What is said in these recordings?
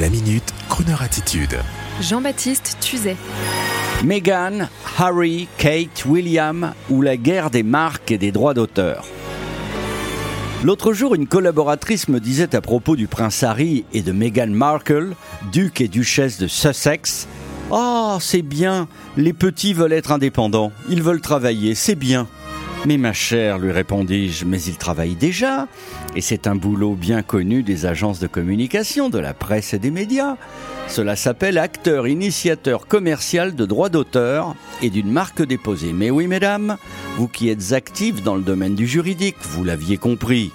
La minute, Kroneur attitude. Jean-Baptiste Tuzet. Meghan, Harry, Kate, William ou la guerre des marques et des droits d'auteur. L'autre jour, une collaboratrice me disait à propos du prince Harry et de Meghan Markle, duc et duchesse de Sussex, Ah, c'est bien, les petits veulent être indépendants, ils veulent travailler, c'est bien. Mais ma chère, lui répondis-je, mais ils travaillent déjà, et c'est un boulot bien connu des agences de communication, de la presse et des médias. Cela s'appelle acteur initiateur commercial de droits d'auteur et d'une marque déposée. Mais oui, mesdames, vous qui êtes actifs dans le domaine du juridique, vous l'aviez compris.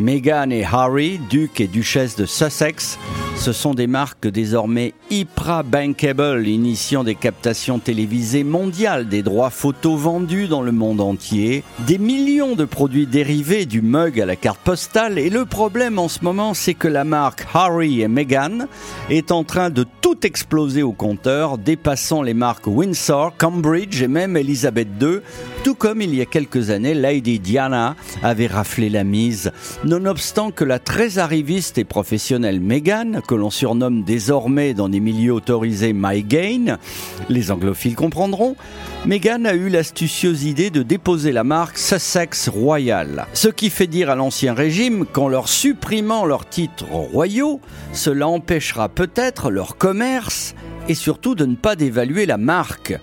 Meghan et Harry, duc et duchesse de Sussex, ce sont des marques désormais hyper bankable, initiant des captations télévisées mondiales, des droits photos vendus dans le monde entier, des millions de produits dérivés du mug à la carte postale. Et le problème en ce moment, c'est que la marque Harry et Meghan est en train de tout exploser au compteur, dépassant les marques Windsor, Cambridge et même Elizabeth II, tout comme il y a quelques années, Lady Diana avait raflé la mise. Nonobstant que la très arriviste et professionnelle Meghan, que l'on surnomme désormais dans des milieux autorisés My Gain, les anglophiles comprendront, Meghan a eu l'astucieuse idée de déposer la marque Sussex Royal. Ce qui fait dire à l'ancien régime qu'en leur supprimant leurs titres royaux, cela empêchera peut-être leur commerce et surtout de ne pas dévaluer la marque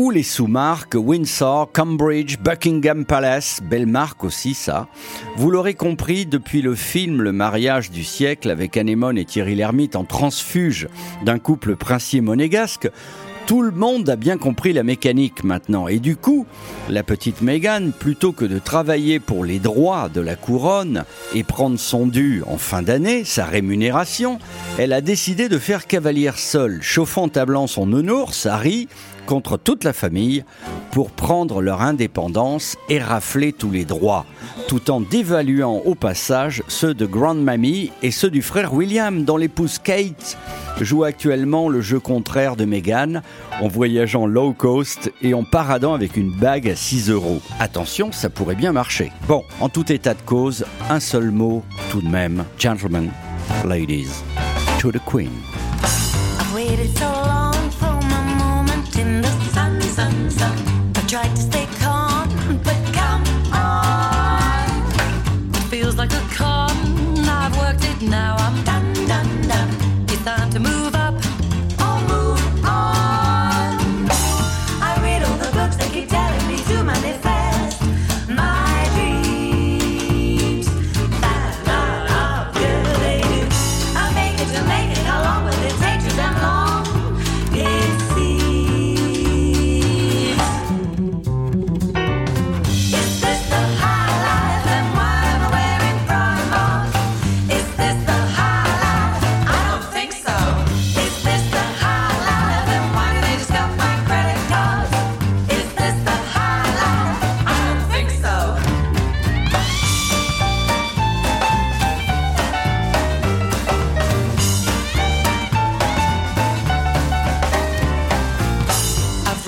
ou les sous-marques Windsor, Cambridge, Buckingham Palace, belle marque aussi ça. Vous l'aurez compris depuis le film Le mariage du siècle avec Anémone et Thierry Lhermitte en transfuge d'un couple princier monégasque, tout le monde a bien compris la mécanique maintenant. Et du coup, la petite Meghan, plutôt que de travailler pour les droits de la couronne et prendre son dû en fin d'année, sa rémunération, elle a décidé de faire cavalière seule, chauffant tablant son nounours, Harry, contre toute la famille pour prendre leur indépendance et rafler tous les droits, tout en dévaluant au passage ceux de Grand Mamie et ceux du frère William, dont l'épouse Kate joue actuellement le jeu contraire de Meghan en voyageant low cost et en paradant avec une bague à 6 euros. Attention, ça pourrait bien marcher. Bon, en tout état de cause, un seul mot tout de même. Gentlemen, ladies, to the Queen.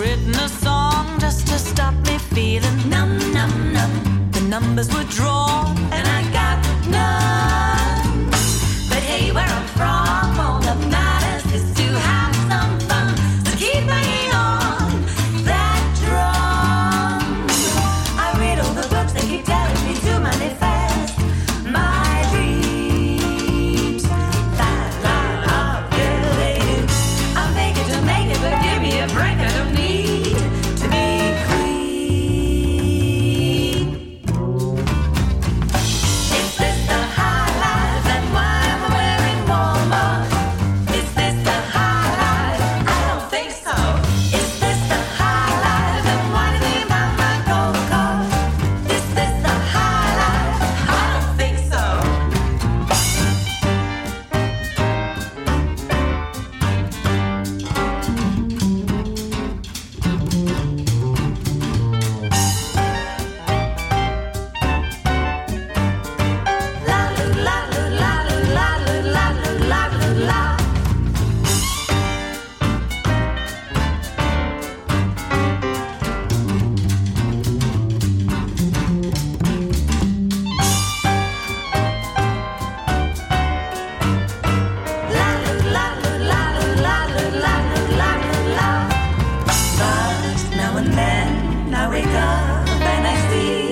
Written a song just to stop me feeling numb, numb, numb. The numbers were drawn and then I wake up and I see.